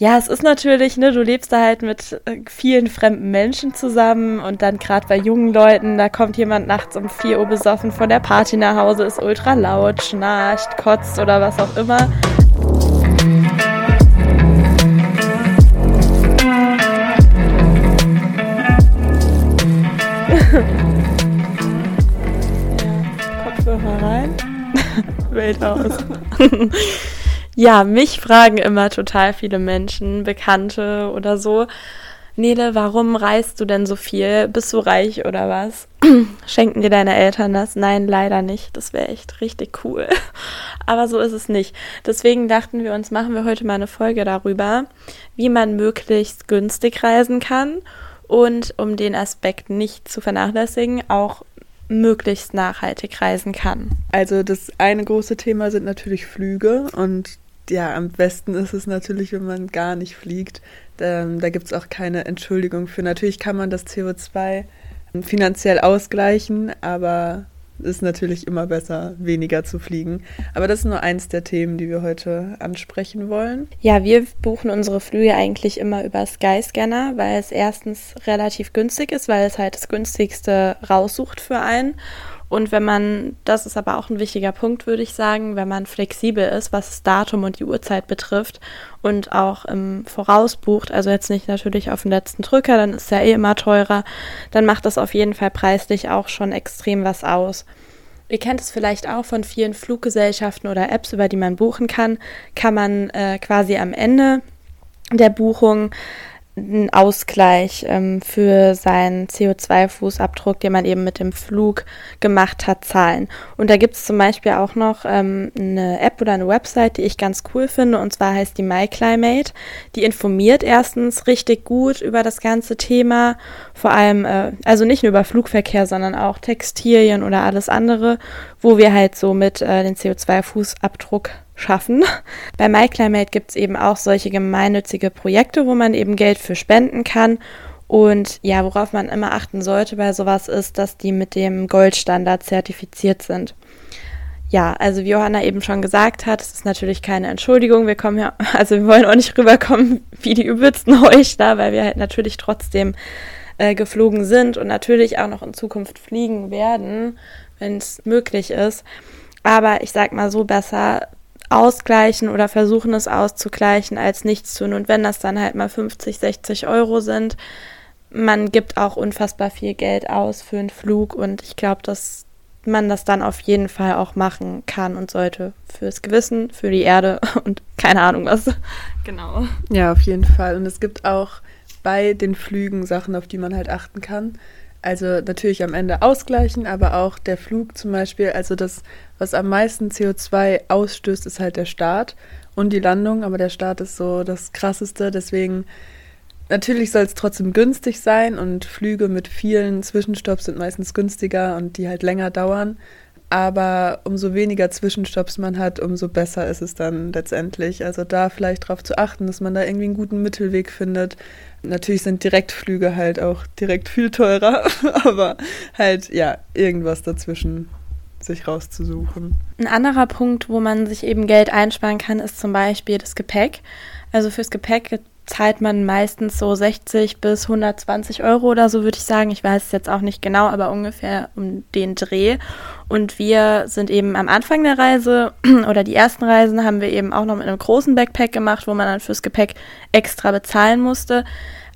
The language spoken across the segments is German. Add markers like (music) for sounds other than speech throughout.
Ja, es ist natürlich, ne, du lebst da halt mit äh, vielen fremden Menschen zusammen und dann gerade bei jungen Leuten, da kommt jemand nachts um 4 Uhr besoffen von der Party nach Hause, ist ultra laut, schnarcht, kotzt oder was auch immer. (laughs) Kopfhörer rein. (laughs) Welt aus. (laughs) Ja, mich fragen immer total viele Menschen, Bekannte oder so. Nele, warum reist du denn so viel? Bist du reich oder was? (clears throat) Schenken dir deine Eltern das? Nein, leider nicht. Das wäre echt richtig cool. (laughs) Aber so ist es nicht. Deswegen dachten wir uns, machen wir heute mal eine Folge darüber, wie man möglichst günstig reisen kann und um den Aspekt nicht zu vernachlässigen, auch möglichst nachhaltig reisen kann. Also das eine große Thema sind natürlich Flüge und ja, am besten ist es natürlich, wenn man gar nicht fliegt. Ähm, da gibt es auch keine Entschuldigung für. Natürlich kann man das CO2 finanziell ausgleichen, aber es ist natürlich immer besser, weniger zu fliegen. Aber das ist nur eins der Themen, die wir heute ansprechen wollen. Ja, wir buchen unsere Flüge eigentlich immer über Skyscanner, weil es erstens relativ günstig ist, weil es halt das günstigste raussucht für einen und wenn man, das ist aber auch ein wichtiger Punkt, würde ich sagen, wenn man flexibel ist, was das Datum und die Uhrzeit betrifft und auch im Voraus bucht, also jetzt nicht natürlich auf den letzten Drücker, dann ist ja eh immer teurer, dann macht das auf jeden Fall preislich auch schon extrem was aus. Ihr kennt es vielleicht auch von vielen Fluggesellschaften oder Apps, über die man buchen kann, kann man äh, quasi am Ende der Buchung einen Ausgleich ähm, für seinen CO2-Fußabdruck, den man eben mit dem Flug gemacht hat, zahlen. Und da gibt es zum Beispiel auch noch ähm, eine App oder eine Website, die ich ganz cool finde, und zwar heißt die MyClimate. Die informiert erstens richtig gut über das ganze Thema, vor allem, äh, also nicht nur über Flugverkehr, sondern auch Textilien oder alles andere, wo wir halt so mit äh, den CO2-Fußabdruck schaffen. (laughs) Bei MyClimate gibt es eben auch solche gemeinnützige Projekte, wo man eben Geld für spenden kann. Und ja, worauf man immer achten sollte bei sowas ist, dass die mit dem Goldstandard zertifiziert sind. Ja, also wie Johanna eben schon gesagt hat, es ist natürlich keine Entschuldigung. Wir kommen ja, (laughs) also wir wollen auch nicht rüberkommen (laughs) wie die übelsten Heuchler, weil wir halt natürlich trotzdem äh, geflogen sind und natürlich auch noch in Zukunft fliegen werden, wenn es möglich ist. Aber ich sag mal so besser ausgleichen oder versuchen es auszugleichen, als nichts tun. Und wenn das dann halt mal 50, 60 Euro sind, man gibt auch unfassbar viel Geld aus für einen Flug und ich glaube, dass man das dann auf jeden Fall auch machen kann und sollte fürs Gewissen, für die Erde (laughs) und keine Ahnung was. Genau. Ja, auf jeden Fall. Und es gibt auch bei den Flügen Sachen, auf die man halt achten kann. Also natürlich am Ende ausgleichen, aber auch der Flug zum Beispiel, also das, was am meisten CO2 ausstößt, ist halt der Start und die Landung, aber der Start ist so das Krasseste, deswegen natürlich soll es trotzdem günstig sein und Flüge mit vielen Zwischenstopps sind meistens günstiger und die halt länger dauern. Aber umso weniger Zwischenstopps man hat, umso besser ist es dann letztendlich. Also da vielleicht darauf zu achten, dass man da irgendwie einen guten Mittelweg findet. Natürlich sind Direktflüge halt auch direkt viel teurer, (laughs) aber halt ja, irgendwas dazwischen sich rauszusuchen. Ein anderer Punkt, wo man sich eben Geld einsparen kann, ist zum Beispiel das Gepäck. Also fürs Gepäck zahlt man meistens so 60 bis 120 Euro oder so, würde ich sagen. Ich weiß es jetzt auch nicht genau, aber ungefähr um den Dreh. Und wir sind eben am Anfang der Reise (clears throat) oder die ersten Reisen haben wir eben auch noch mit einem großen Backpack gemacht, wo man dann fürs Gepäck extra bezahlen musste.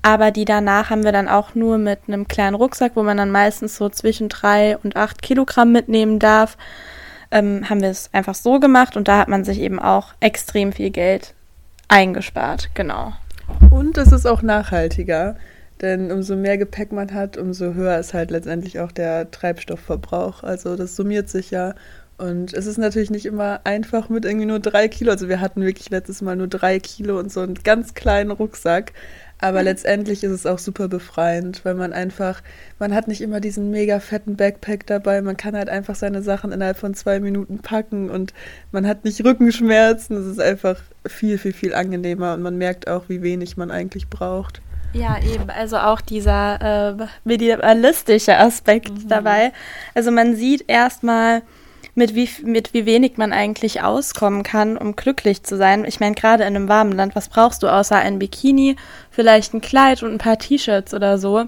Aber die danach haben wir dann auch nur mit einem kleinen Rucksack, wo man dann meistens so zwischen drei und acht Kilogramm mitnehmen darf. Ähm, haben wir es einfach so gemacht und da hat man sich eben auch extrem viel Geld eingespart. Genau. Und es ist auch nachhaltiger, denn umso mehr Gepäck man hat, umso höher ist halt letztendlich auch der Treibstoffverbrauch. Also das summiert sich ja. Und es ist natürlich nicht immer einfach mit irgendwie nur drei Kilo. Also wir hatten wirklich letztes Mal nur drei Kilo und so einen ganz kleinen Rucksack. Aber letztendlich ist es auch super befreiend, weil man einfach, man hat nicht immer diesen mega fetten Backpack dabei. Man kann halt einfach seine Sachen innerhalb von zwei Minuten packen und man hat nicht Rückenschmerzen. Es ist einfach viel, viel, viel angenehmer und man merkt auch, wie wenig man eigentlich braucht. Ja, eben. Also auch dieser äh, minimalistische Aspekt mhm. dabei. Also man sieht erstmal, mit wie, mit wie wenig man eigentlich auskommen kann, um glücklich zu sein. Ich meine, gerade in einem warmen Land, was brauchst du außer ein Bikini, vielleicht ein Kleid und ein paar T-Shirts oder so?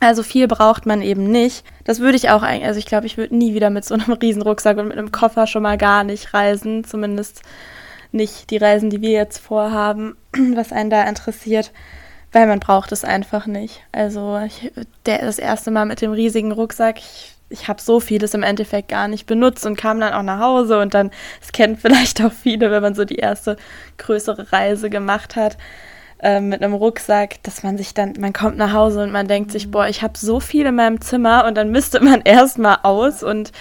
Also viel braucht man eben nicht. Das würde ich auch eigentlich, also ich glaube, ich würde nie wieder mit so einem (laughs) Riesenrucksack und mit einem Koffer schon mal gar nicht reisen. Zumindest nicht die Reisen, die wir jetzt vorhaben, (clears throat) was einen da interessiert, weil man braucht es einfach nicht. Also ich, der, das erste Mal mit dem riesigen Rucksack, ich, ich habe so vieles im Endeffekt gar nicht benutzt und kam dann auch nach Hause und dann, es kennen vielleicht auch viele, wenn man so die erste größere Reise gemacht hat äh, mit einem Rucksack, dass man sich dann, man kommt nach Hause und man denkt sich, boah, ich habe so viel in meinem Zimmer und dann müsste man (laughs) erstmal aus und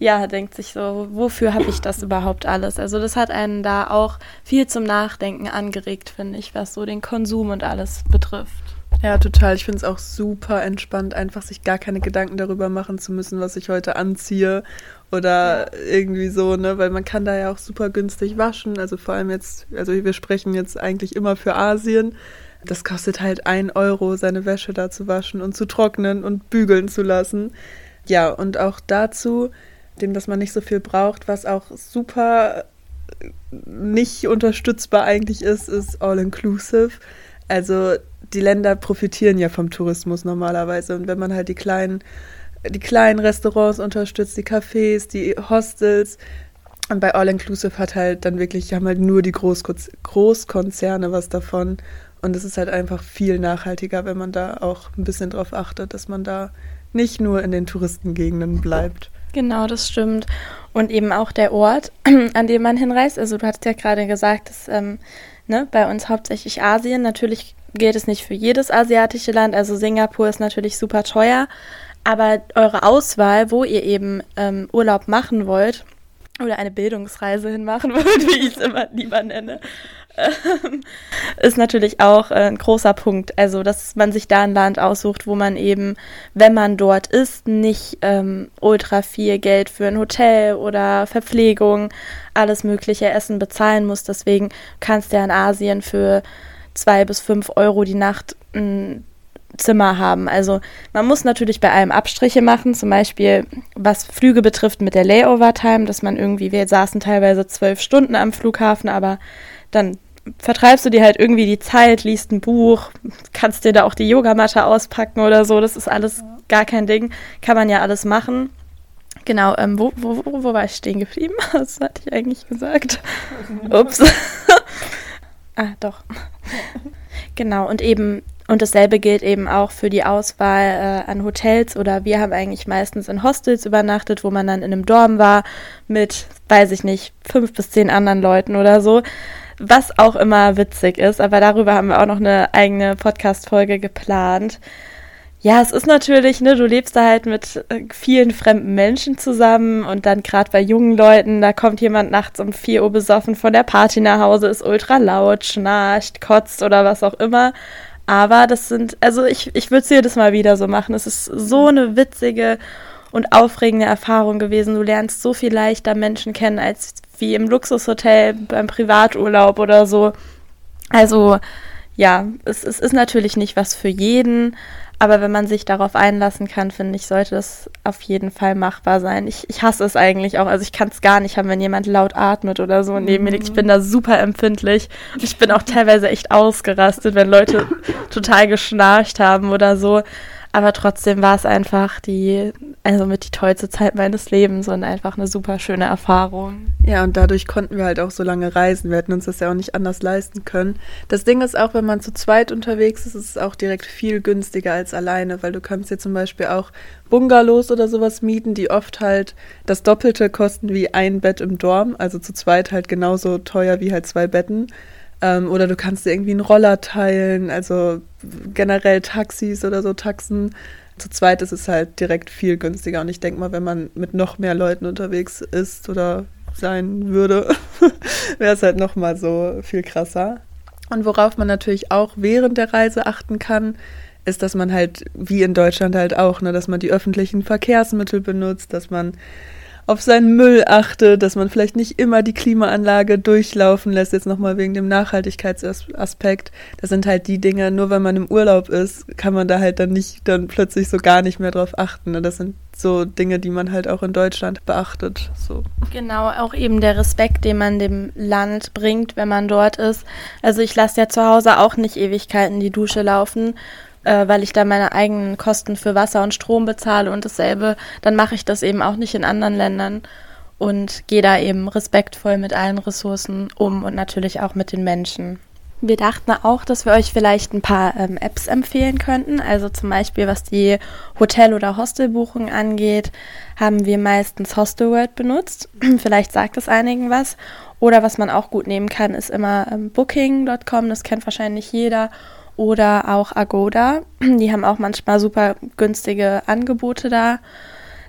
ja, denkt sich so, wofür habe ich das überhaupt alles? Also das hat einen da auch viel zum Nachdenken angeregt, finde ich, was so den Konsum und alles betrifft. Ja, total. Ich finde es auch super entspannt, einfach sich gar keine Gedanken darüber machen zu müssen, was ich heute anziehe oder ja. irgendwie so, ne? Weil man kann da ja auch super günstig waschen. Also vor allem jetzt, also wir sprechen jetzt eigentlich immer für Asien. Das kostet halt ein Euro, seine Wäsche da zu waschen und zu trocknen und bügeln zu lassen. Ja, und auch dazu, dem, dass man nicht so viel braucht, was auch super nicht unterstützbar eigentlich ist, ist All-Inclusive. Also die Länder profitieren ja vom Tourismus normalerweise. Und wenn man halt die kleinen, die kleinen Restaurants unterstützt, die Cafés, die Hostels, und bei All Inclusive hat halt dann wirklich, haben halt nur die Großkonzerne was davon. Und es ist halt einfach viel nachhaltiger, wenn man da auch ein bisschen drauf achtet, dass man da nicht nur in den Touristengegenden bleibt. Genau, das stimmt. Und eben auch der Ort, (clears throat) an dem man hinreist. Also du hattest ja gerade gesagt, dass ähm, ne, bei uns hauptsächlich Asien. Natürlich gilt es nicht für jedes asiatische Land. Also Singapur ist natürlich super teuer. Aber eure Auswahl, wo ihr eben ähm, Urlaub machen wollt oder eine Bildungsreise hinmachen (laughs) wollt, wie ich es immer lieber nenne, (laughs) ist natürlich auch äh, ein großer Punkt. Also, dass man sich da ein Land aussucht, wo man eben, wenn man dort ist, nicht ähm, ultra viel Geld für ein Hotel oder Verpflegung, alles mögliche Essen bezahlen muss. Deswegen kannst du ja in Asien für zwei bis fünf Euro die Nacht ein Zimmer haben. Also man muss natürlich bei allem Abstriche machen, zum Beispiel was Flüge betrifft mit der Layover-Time, dass man irgendwie, wir saßen teilweise zwölf Stunden am Flughafen, aber dann vertreibst du dir halt irgendwie die Zeit, liest ein Buch, kannst dir da auch die Yogamatte auspacken oder so, das ist alles gar kein Ding, kann man ja alles machen. Genau, ähm, wo, wo, wo war ich stehen geblieben? (laughs) Was hatte ich eigentlich gesagt? Ups. (laughs) Ah, doch. genau, und eben, und dasselbe gilt eben auch für die Auswahl äh, an Hotels oder wir haben eigentlich meistens in Hostels übernachtet, wo man dann in einem Dorm war mit, weiß ich nicht, fünf bis zehn anderen Leuten oder so. Was auch immer witzig ist, aber darüber haben wir auch noch eine eigene Podcast-Folge geplant. Ja, es ist natürlich, ne, du lebst da halt mit äh, vielen fremden Menschen zusammen und dann gerade bei jungen Leuten, da kommt jemand nachts um 4 Uhr besoffen von der Party nach Hause, ist ultra laut, schnarcht, kotzt oder was auch immer. Aber das sind, also ich, ich würde es jedes Mal wieder so machen. Es ist so eine witzige und aufregende Erfahrung gewesen. Du lernst so viel leichter Menschen kennen als wie im Luxushotel beim Privaturlaub oder so. Also ja, es, es ist natürlich nicht was für jeden, aber wenn man sich darauf einlassen kann, finde ich, sollte das auf jeden Fall machbar sein. Ich, ich hasse es eigentlich auch. Also ich kann es gar nicht haben, wenn jemand laut atmet oder so neben mir liegt. Ich bin da super empfindlich. Ich bin auch teilweise echt ausgerastet, wenn Leute total geschnarcht haben oder so. Aber trotzdem war es einfach die, also mit die tollste Zeit meines Lebens und einfach eine super schöne Erfahrung. Ja, und dadurch konnten wir halt auch so lange reisen. Wir hätten uns das ja auch nicht anders leisten können. Das Ding ist auch, wenn man zu zweit unterwegs ist, ist es auch direkt viel günstiger als alleine, weil du kannst dir zum Beispiel auch Bungalows oder sowas mieten, die oft halt das Doppelte kosten wie ein Bett im Dorm. Also zu zweit halt genauso teuer wie halt zwei Betten. Ähm, oder du kannst dir irgendwie einen Roller teilen, also generell Taxis oder so Taxen. Zu zweit ist es halt direkt viel günstiger. Und ich denke mal, wenn man mit noch mehr Leuten unterwegs ist oder sein würde, (laughs) wäre es halt noch mal so viel krasser. Und worauf man natürlich auch während der Reise achten kann, ist, dass man halt, wie in Deutschland halt auch, ne, dass man die öffentlichen Verkehrsmittel benutzt, dass man auf seinen Müll achtet, dass man vielleicht nicht immer die Klimaanlage durchlaufen lässt, jetzt nochmal wegen dem Nachhaltigkeitsaspekt. Das sind halt die Dinge, nur wenn man im Urlaub ist, kann man da halt dann nicht dann plötzlich so gar nicht mehr drauf achten. Ne? Das sind so Dinge, die man halt auch in Deutschland beachtet. So. Genau, auch eben der Respekt, den man dem Land bringt, wenn man dort ist. Also ich lasse ja zu Hause auch nicht Ewigkeiten die Dusche laufen, äh, weil ich da meine eigenen Kosten für Wasser und Strom bezahle und dasselbe, dann mache ich das eben auch nicht in anderen Ländern und gehe da eben respektvoll mit allen Ressourcen um und natürlich auch mit den Menschen. Wir dachten auch, dass wir euch vielleicht ein paar ähm, Apps empfehlen könnten. Also zum Beispiel, was die Hotel- oder Hostelbuchung angeht, haben wir meistens Hostelworld benutzt. (clears throat) vielleicht sagt es einigen was. Oder was man auch gut nehmen kann, ist immer ähm, Booking.com, das kennt wahrscheinlich jeder. Oder auch Agoda. Die haben auch manchmal super günstige Angebote da.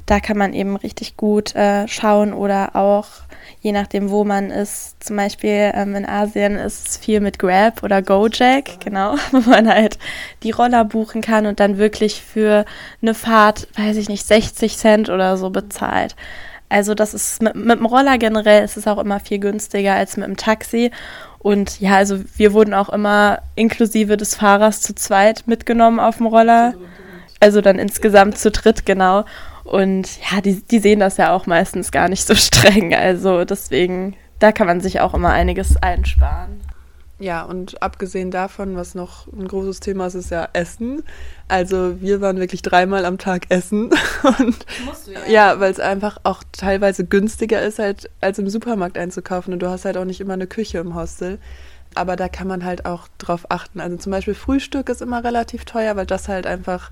Da kann man eben richtig gut äh, schauen oder auch je nachdem, wo man ist. Zum Beispiel ähm, in Asien ist es viel mit Grab oder Gojek, genau, (laughs) wo man halt die Roller buchen kann und dann wirklich für eine Fahrt, weiß ich nicht, 60 Cent oder so bezahlt. Also das ist mit, mit dem Roller generell ist es auch immer viel günstiger als mit dem Taxi. Und ja, also wir wurden auch immer inklusive des Fahrers zu zweit mitgenommen auf dem Roller. Also dann insgesamt zu dritt, genau. Und ja, die, die sehen das ja auch meistens gar nicht so (laughs) streng. Also deswegen, da kann man sich auch immer einiges einsparen. Ja, und abgesehen davon, was noch ein großes Thema ist, ist ja Essen. Also wir waren wirklich dreimal am Tag essen. (laughs) Und Musst du ja, ja weil es einfach auch teilweise günstiger ist, halt, als im Supermarkt einzukaufen. Und du hast halt auch nicht immer eine Küche im Hostel. Aber da kann man halt auch drauf achten. Also zum Beispiel Frühstück ist immer relativ teuer, weil das halt einfach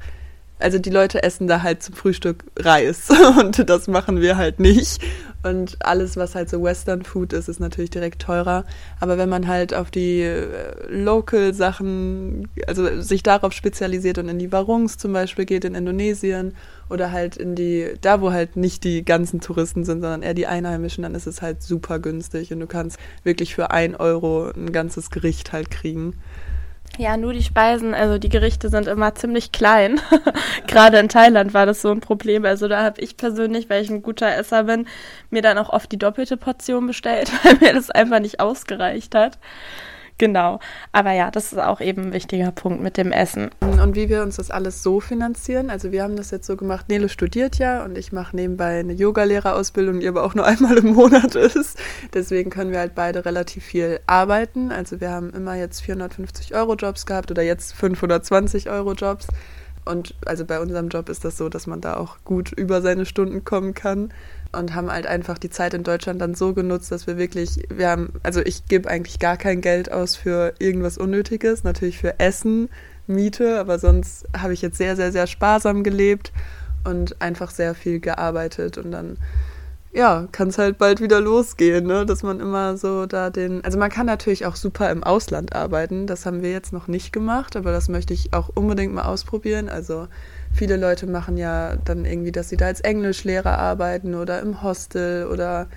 also die Leute essen da halt zum Frühstück Reis (laughs) und das machen wir halt nicht. Und alles, was halt so Western Food ist, ist natürlich direkt teurer. Aber wenn man halt auf die äh, Local Sachen, also sich darauf spezialisiert und in die Warungs zum Beispiel geht in Indonesien oder halt in die, da wo halt nicht die ganzen Touristen sind, sondern eher die Einheimischen, dann ist es halt super günstig und du kannst wirklich für ein Euro ein ganzes Gericht halt kriegen. Ja, nur die Speisen, also die Gerichte sind immer ziemlich klein. (laughs) Gerade in Thailand war das so ein Problem. Also da habe ich persönlich, weil ich ein guter Esser bin, mir dann auch oft die doppelte Portion bestellt, (laughs) weil mir das einfach nicht ausgereicht hat. Genau. Aber ja, das ist auch eben ein wichtiger Punkt mit dem Essen. Und wie wir uns das alles so finanzieren. Also wir haben das jetzt so gemacht, Nele studiert ja und ich mache nebenbei eine Yogalehrerausbildung, die aber auch nur einmal im Monat ist. Deswegen können wir halt beide relativ viel arbeiten. Also wir haben immer jetzt 450 Euro Jobs gehabt oder jetzt 520 Euro Jobs. Und also bei unserem Job ist das so, dass man da auch gut über seine Stunden kommen kann und haben halt einfach die Zeit in Deutschland dann so genutzt, dass wir wirklich, wir haben, also ich gebe eigentlich gar kein Geld aus für irgendwas Unnötiges, natürlich für Essen, Miete, aber sonst habe ich jetzt sehr, sehr, sehr sparsam gelebt und einfach sehr viel gearbeitet und dann ja, kann es halt bald wieder losgehen, ne? dass man immer so da den. Also man kann natürlich auch super im Ausland arbeiten. Das haben wir jetzt noch nicht gemacht, aber das möchte ich auch unbedingt mal ausprobieren. Also viele Leute machen ja dann irgendwie, dass sie da als Englischlehrer arbeiten oder im Hostel oder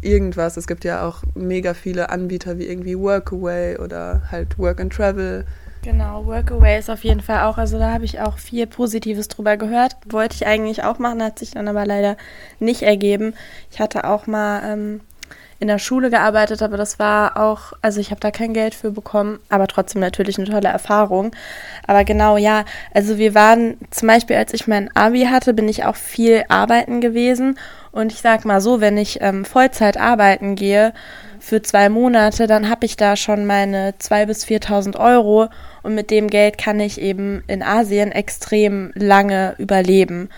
irgendwas. Es gibt ja auch mega viele Anbieter wie irgendwie Workaway oder halt Work and Travel. Genau, Workaway ist auf jeden Fall auch, also da habe ich auch viel Positives drüber gehört. Wollte ich eigentlich auch machen, hat sich dann aber leider nicht ergeben. Ich hatte auch mal ähm, in der Schule gearbeitet, aber das war auch, also ich habe da kein Geld für bekommen, aber trotzdem natürlich eine tolle Erfahrung. Aber genau, ja, also wir waren zum Beispiel, als ich mein Abi hatte, bin ich auch viel arbeiten gewesen. Und ich sag mal so, wenn ich ähm, Vollzeit arbeiten gehe für zwei Monate, dann habe ich da schon meine 2.000 bis 4.000 Euro und mit dem Geld kann ich eben in Asien extrem lange überleben.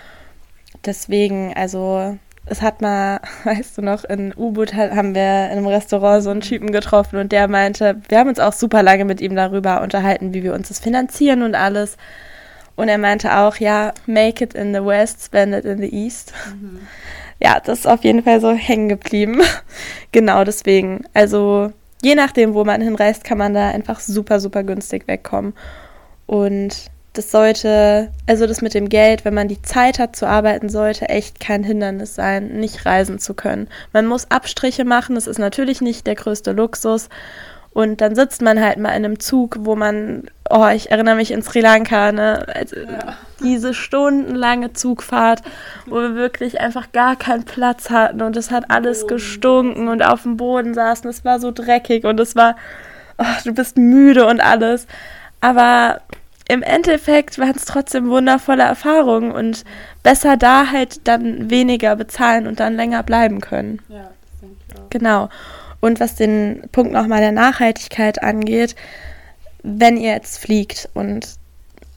Deswegen, also es hat mal, (laughs) weißt du noch, in U-Boot haben wir in einem Restaurant so einen Typen getroffen und der meinte, wir haben uns auch super lange mit ihm darüber unterhalten, wie wir uns das finanzieren und alles. Und er meinte auch, ja, make it in the West, spend it in the East. Mhm. Ja, das ist auf jeden Fall so hängen geblieben. (laughs) genau deswegen. Also je nachdem, wo man hinreist, kann man da einfach super, super günstig wegkommen. Und das sollte, also das mit dem Geld, wenn man die Zeit hat zu arbeiten, sollte echt kein Hindernis sein, nicht reisen zu können. Man muss Abstriche machen, das ist natürlich nicht der größte Luxus. Und dann sitzt man halt mal in einem Zug, wo man oh, ich erinnere mich in Sri Lanka, ne? Also, ja. Diese stundenlange Zugfahrt, wo wir wirklich einfach gar keinen Platz hatten und es hat alles gestunken und auf dem Boden saßen. Es war so dreckig und es war, oh, du bist müde und alles. Aber im Endeffekt waren es trotzdem wundervolle Erfahrungen und besser da halt dann weniger bezahlen und dann länger bleiben können. Ja, das denke ich auch. Genau. Und was den Punkt nochmal der Nachhaltigkeit angeht, wenn ihr jetzt fliegt und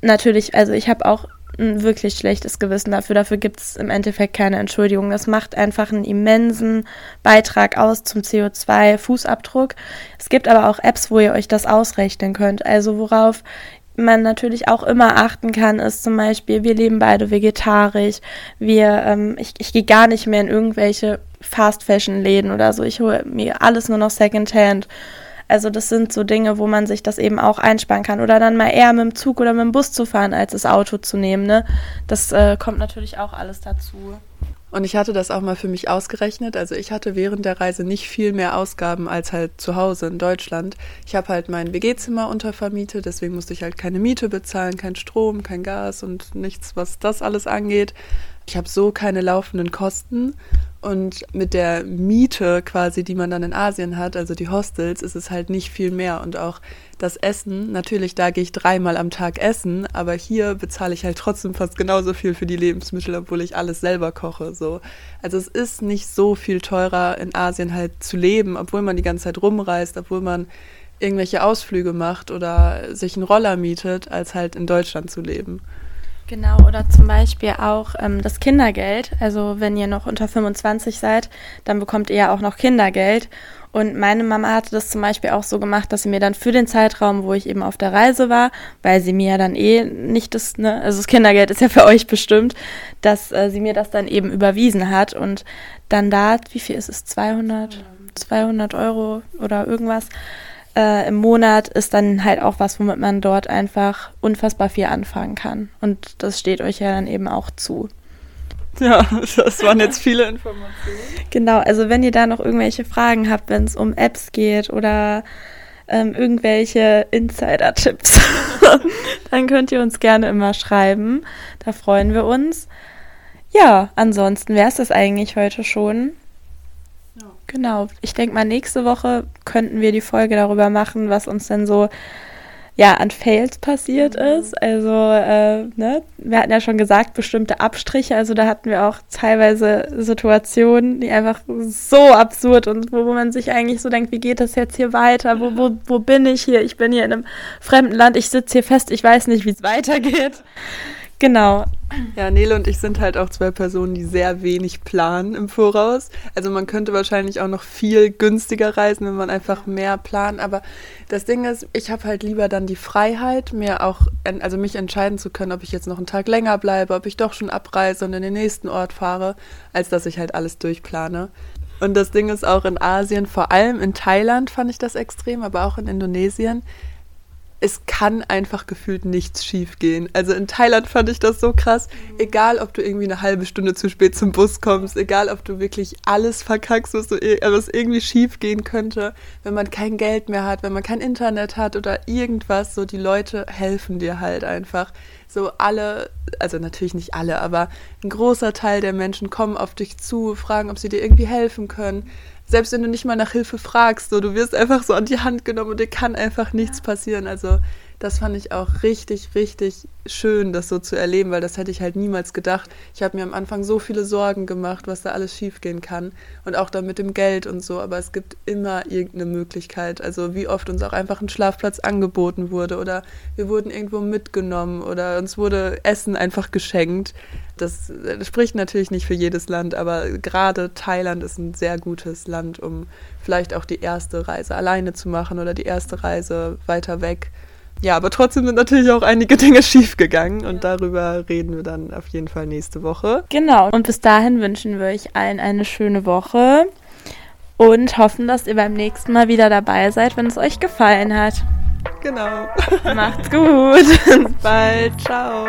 natürlich, also ich habe auch ein wirklich schlechtes Gewissen dafür. Dafür gibt es im Endeffekt keine Entschuldigung. Das macht einfach einen immensen Beitrag aus zum CO2-Fußabdruck. Es gibt aber auch Apps, wo ihr euch das ausrechnen könnt. Also worauf man natürlich auch immer achten kann, ist zum Beispiel, wir leben beide vegetarisch. Wir, ähm, ich, ich gehe gar nicht mehr in irgendwelche Fast-Fashion-Läden oder so. Ich hole mir alles nur noch Secondhand. Also das sind so Dinge, wo man sich das eben auch einsparen kann. Oder dann mal eher mit dem Zug oder mit dem Bus zu fahren, als das Auto zu nehmen. Ne? Das äh, kommt natürlich auch alles dazu. Und ich hatte das auch mal für mich ausgerechnet. Also ich hatte während der Reise nicht viel mehr Ausgaben als halt zu Hause in Deutschland. Ich habe halt mein WG-Zimmer untervermietet, deswegen musste ich halt keine Miete bezahlen, kein Strom, kein Gas und nichts, was das alles angeht. Ich habe so keine laufenden Kosten und mit der Miete quasi, die man dann in Asien hat, also die Hostels, ist es halt nicht viel mehr. Und auch das Essen, natürlich, da gehe ich dreimal am Tag essen, aber hier bezahle ich halt trotzdem fast genauso viel für die Lebensmittel, obwohl ich alles selber koche. So. Also es ist nicht so viel teurer in Asien halt zu leben, obwohl man die ganze Zeit rumreist, obwohl man irgendwelche Ausflüge macht oder sich einen Roller mietet, als halt in Deutschland zu leben. Genau, oder zum Beispiel auch ähm, das Kindergeld. Also wenn ihr noch unter 25 seid, dann bekommt ihr ja auch noch Kindergeld. Und meine Mama hatte das zum Beispiel auch so gemacht, dass sie mir dann für den Zeitraum, wo ich eben auf der Reise war, weil sie mir ja dann eh nicht das, ne, also das Kindergeld ist ja für (laughs) euch bestimmt, dass äh, sie mir das dann eben überwiesen hat und dann da, wie viel ist es, 200, 200 Euro oder irgendwas, äh, im Monat ist dann halt auch was, womit man dort einfach unfassbar viel anfangen kann. Und das steht euch ja dann eben auch zu. Ja, (laughs) das waren jetzt viele Informationen. Genau, also wenn ihr da noch irgendwelche Fragen habt, wenn es um Apps geht oder ähm, irgendwelche Insider-Tipps, (laughs) dann könnt ihr uns gerne immer schreiben. Da freuen wir uns. Ja, ansonsten wäre es das eigentlich heute schon. Genau. Ich denke mal, nächste Woche könnten wir die Folge darüber machen, was uns denn so ja, an Fails passiert mhm. ist. Also, äh, ne, wir hatten ja schon gesagt, bestimmte Abstriche. Also da hatten wir auch teilweise Situationen, die einfach so absurd und wo, wo man sich eigentlich so denkt, wie geht das jetzt hier weiter? Wo, wo, wo bin ich hier? Ich bin hier in einem fremden Land, ich sitze hier fest, ich weiß nicht, wie es weitergeht. Genau. Ja, Nele und ich sind halt auch zwei Personen, die sehr wenig planen im Voraus. Also man könnte wahrscheinlich auch noch viel günstiger reisen, wenn man einfach mehr plant. Aber das Ding ist, ich habe halt lieber dann die Freiheit, mir auch, also mich entscheiden zu können, ob ich jetzt noch einen Tag länger bleibe, ob ich doch schon abreise und in den nächsten Ort fahre, als dass ich halt alles durchplane. Und das Ding ist auch in Asien, vor allem in Thailand fand ich das extrem, aber auch in Indonesien es kann einfach gefühlt nichts schief gehen. Also in Thailand fand ich das so krass. Egal, ob du irgendwie eine halbe Stunde zu spät zum Bus kommst, egal, ob du wirklich alles verkackst, was, so, was irgendwie schief gehen könnte, wenn man kein Geld mehr hat, wenn man kein Internet hat oder irgendwas, so die Leute helfen dir halt einfach. So alle, also natürlich nicht alle, aber ein großer Teil der Menschen kommen auf dich zu, fragen, ob sie dir irgendwie helfen können selbst wenn du nicht mal nach Hilfe fragst, so, du wirst einfach so an die Hand genommen und dir kann einfach nichts passieren. Also das fand ich auch richtig, richtig schön, das so zu erleben, weil das hätte ich halt niemals gedacht. Ich habe mir am Anfang so viele Sorgen gemacht, was da alles schiefgehen kann und auch dann mit dem Geld und so, aber es gibt immer irgendeine Möglichkeit. Also wie oft uns auch einfach ein Schlafplatz angeboten wurde oder wir wurden irgendwo mitgenommen oder uns wurde Essen einfach geschenkt. Das, spricht natürlich nicht für jedes Land, aber gerade Thailand ist ein sehr gutes Land, um vielleicht auch die erste Reise alleine zu machen oder die erste Reise weiter weg ja, aber trotzdem sind natürlich auch einige (laughs) Dinge schiefgegangen und darüber reden wir dann auf jeden Fall nächste Woche. Genau, und bis dahin wünschen wir euch allen eine schöne Woche und hoffen, dass ihr beim nächsten Mal wieder dabei seid, wenn es euch gefallen hat. Genau. Macht's gut. (laughs) Bis bald. Ciao.